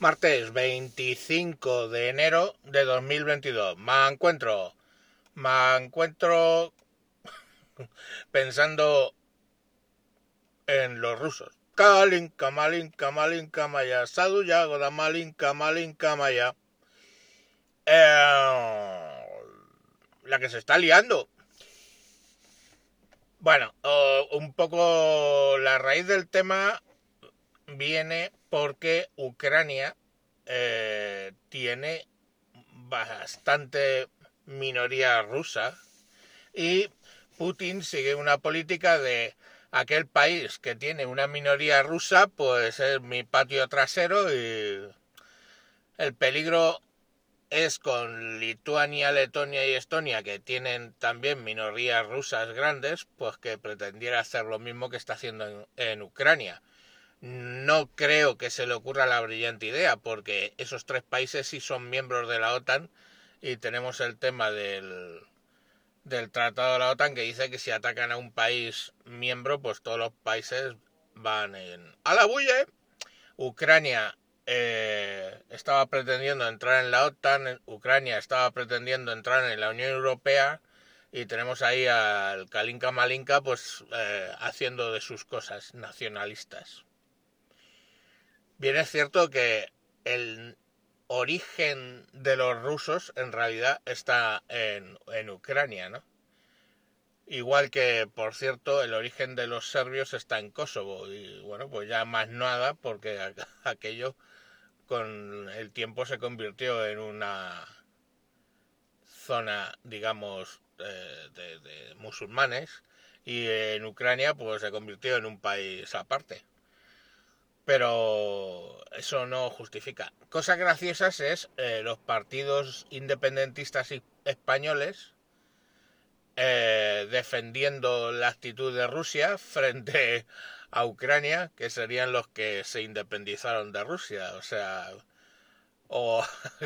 Martes 25 de enero de 2022. Me encuentro, me encuentro pensando en los rusos. Kalin, Kamalin, Kamalin, Kamaya, Sadu Yagoda, Malin, Kamalin, Kamaya. Eh, la que se está liando. Bueno, un poco la raíz del tema viene porque Ucrania eh, tiene bastante minoría rusa y Putin sigue una política de aquel país que tiene una minoría rusa, pues es mi patio trasero y el peligro es con Lituania, Letonia y Estonia, que tienen también minorías rusas grandes, pues que pretendiera hacer lo mismo que está haciendo en, en Ucrania. No creo que se le ocurra la brillante idea, porque esos tres países sí son miembros de la OTAN y tenemos el tema del, del Tratado de la OTAN que dice que si atacan a un país miembro, pues todos los países van en... ¡A la bulle! Ucrania eh, estaba pretendiendo entrar en la OTAN, Ucrania estaba pretendiendo entrar en la Unión Europea y tenemos ahí al Kalinka Malinka pues eh, haciendo de sus cosas nacionalistas. Bien es cierto que el origen de los rusos en realidad está en, en Ucrania, ¿no? Igual que, por cierto, el origen de los serbios está en Kosovo. Y bueno, pues ya más nada, porque aquello con el tiempo se convirtió en una zona, digamos, de, de, de musulmanes. Y en Ucrania, pues se convirtió en un país aparte pero eso no justifica. Cosas graciosas es eh, los partidos independentistas españoles eh, defendiendo la actitud de Rusia frente a Ucrania, que serían los que se independizaron de Rusia. O sea, o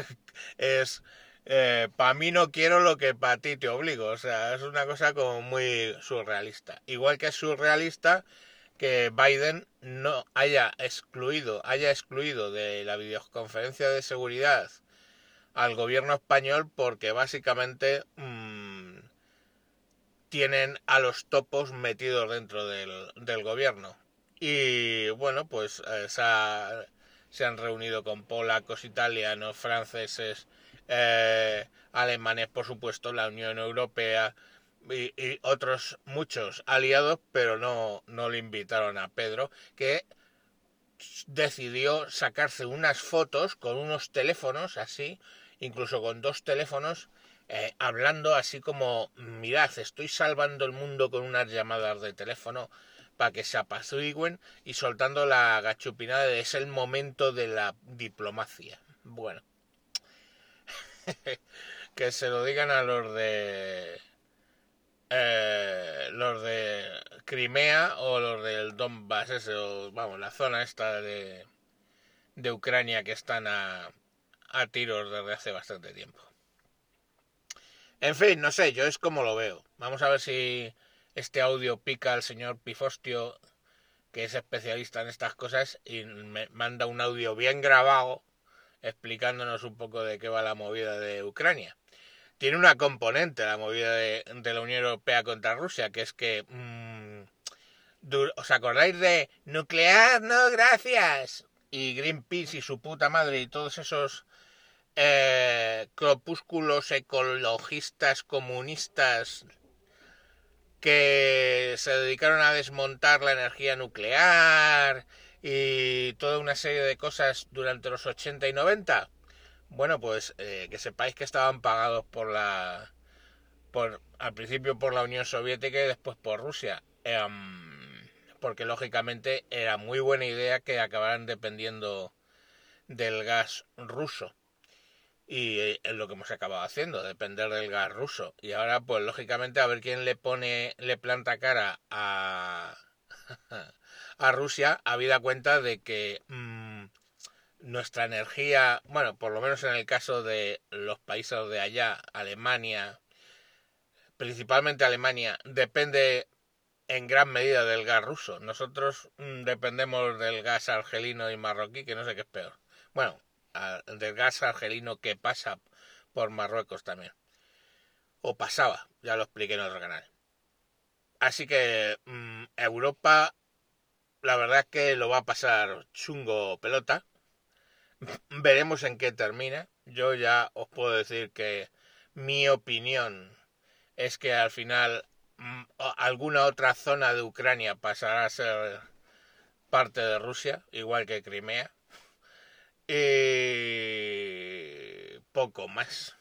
es eh, para mí no quiero lo que para ti te obligo. O sea, es una cosa como muy surrealista. Igual que es surrealista que Biden no haya excluido, haya excluido de la videoconferencia de seguridad al gobierno español porque básicamente mmm, tienen a los topos metidos dentro del, del gobierno. Y bueno, pues eh, se, ha, han reunido con polacos, italianos, franceses, eh, alemanes, por supuesto, la Unión Europea, y, otros muchos aliados, pero no, no le invitaron a Pedro, que decidió sacarse unas fotos con unos teléfonos así, incluso con dos teléfonos, eh, hablando así como, mirad, estoy salvando el mundo con unas llamadas de teléfono para que se apacigüen y soltando la gachupinada de es el momento de la diplomacia. Bueno, que se lo digan a los de eh, los de Crimea o los del Donbass, ese, o, vamos, la zona esta de, de Ucrania que están a, a tiros desde hace bastante tiempo. En fin, no sé, yo es como lo veo. Vamos a ver si este audio pica al señor Pifostio, que es especialista en estas cosas, y me manda un audio bien grabado explicándonos un poco de qué va la movida de Ucrania tiene una componente la movida de, la Unión Europea contra Rusia, que es que... Mmm, ¿Os acordáis de nuclear? No, gracias. Y Greenpeace y su puta madre y todos esos eh, cropúsculos ecologistas comunistas que se dedicaron a desmontar la energía nuclear y toda una serie de cosas durante los 80 y 90 bueno, pues eh, que sepáis que estaban pagados por la. por al principio por la Unión Soviética y después por Rusia. Eh, porque lógicamente era muy buena idea que acabaran dependiendo del gas ruso. Y eh, es lo que hemos acabado haciendo, depender del gas ruso. Y ahora, pues lógicamente, a ver quién le pone, le planta cara a, a Rusia, habida cuenta de que mmm, nuestra energía, bueno, por lo menos en el caso de los países de allá, Alemania, principalmente Alemania, depende en gran medida del gas ruso. Nosotros mmm, dependemos del gas argelino y marroquí, que no sé qué es peor. Bueno, del gas argelino que pasa por Marruecos también. O pasaba, ya lo expliqué en otro canal. Así que mm, Europa, la verdad es que lo va a pasar chungo pelota. Veremos en qué termina. Yo ya os puedo decir que mi opinión es que al final mm, alguna otra zona de Ucrania pasará a ser parte de Rusia, igual que Crimea. Y poco más.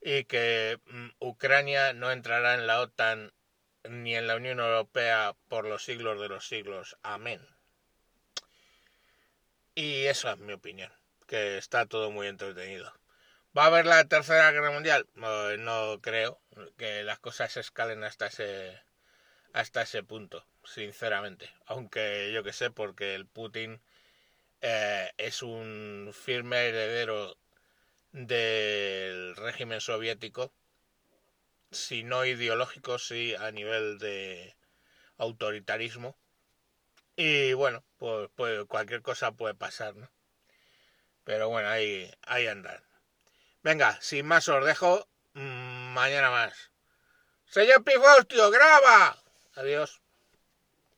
Y que mm, Ucrania no entrará en la OTAN ni en la Unión Europea por los siglos de los siglos. Amén. Y esa es mi opinión, que está todo muy entretenido. ¿Va a haber la tercera guerra mundial? No, creo que las cosas escalen hasta ese hasta ese punto, sinceramente. Aunque yo que sé, porque el Putin eh, es un firme heredero del régimen soviético, si no ideológico, sí a nivel de autoritarismo. Y bueno, pues, pues cualquier cosa puede pasar, ¿no? Pero bueno, ahí, ahí andan. Venga, sin más os dejo. Mm, mañana más. Señor Pifostio, graba. Adiós.